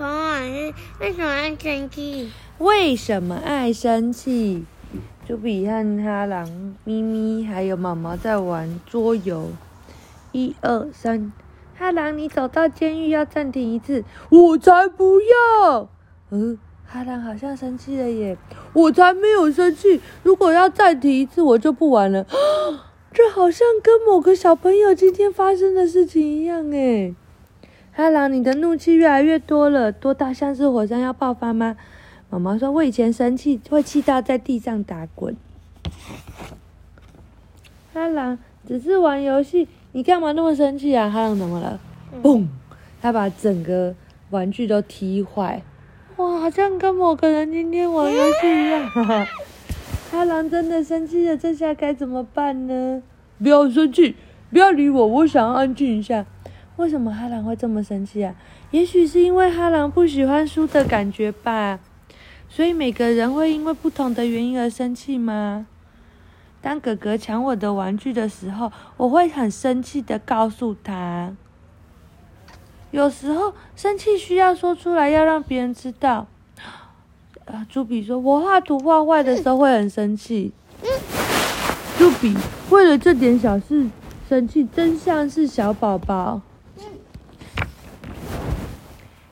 孔老师为什么爱生气？为什么爱生气？朱比和哈狼、咪咪还有毛毛在玩桌游。一二三，哈狼，你走到监狱要暂停一次。我才不要！嗯，哈狼好像生气了耶。我才没有生气。如果要暂停一次，我就不玩了。这好像跟某个小朋友今天发生的事情一样哎。哈狼，你的怒气越来越多了，多大像是火山要爆发吗？毛毛说：“我以前生气会气到在地上打滚。”哈狼只是玩游戏，你干嘛那么生气啊？哈狼怎么了？嘣！他把整个玩具都踢坏。哇，好像跟某个人今天玩游戏一样。哈狼真的生气了，这下该怎么办呢？不要生气，不要理我，我想要安静一下。为什么哈兰会这么生气啊？也许是因为哈兰不喜欢输的感觉吧。所以每个人会因为不同的原因而生气吗？当哥哥抢我的玩具的时候，我会很生气的告诉他。有时候生气需要说出来，要让别人知道。啊，朱比说，我画图画坏的时候会很生气。朱比为了这点小事生气，真像是小宝宝。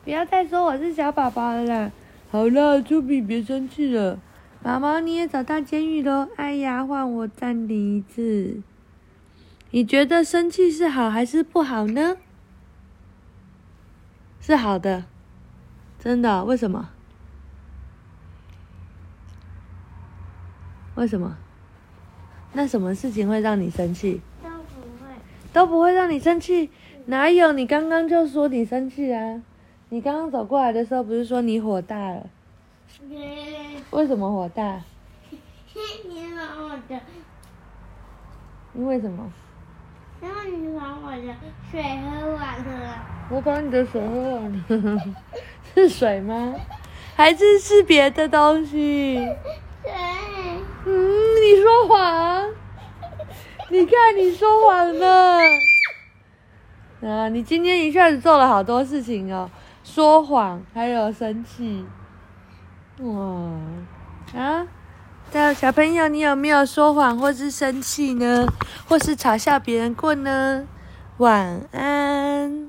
不要再说我是小宝宝了啦！好了，丘比，别生气了。毛毛，你也找到监狱喽！哎呀，换我暂停一次。你觉得生气是好还是不好呢？是好的，真的？为什么？为什么？那什么事情会让你生气？都不会。都不会让你生气？哪有？你刚刚就说你生气啊！你刚刚走过来的时候，不是说你火大了？为什么火大？你把我的，因为什么？然后你把我的水喝完了。我把你的水喝完了，是水吗？还是是别的东西？水。嗯，你说谎。你看，你说谎了。啊，你今天一下子做了好多事情哦，说谎，还有生气。哇，啊，那小朋友，你有没有说谎或是生气呢？或是嘲笑别人过呢？晚安。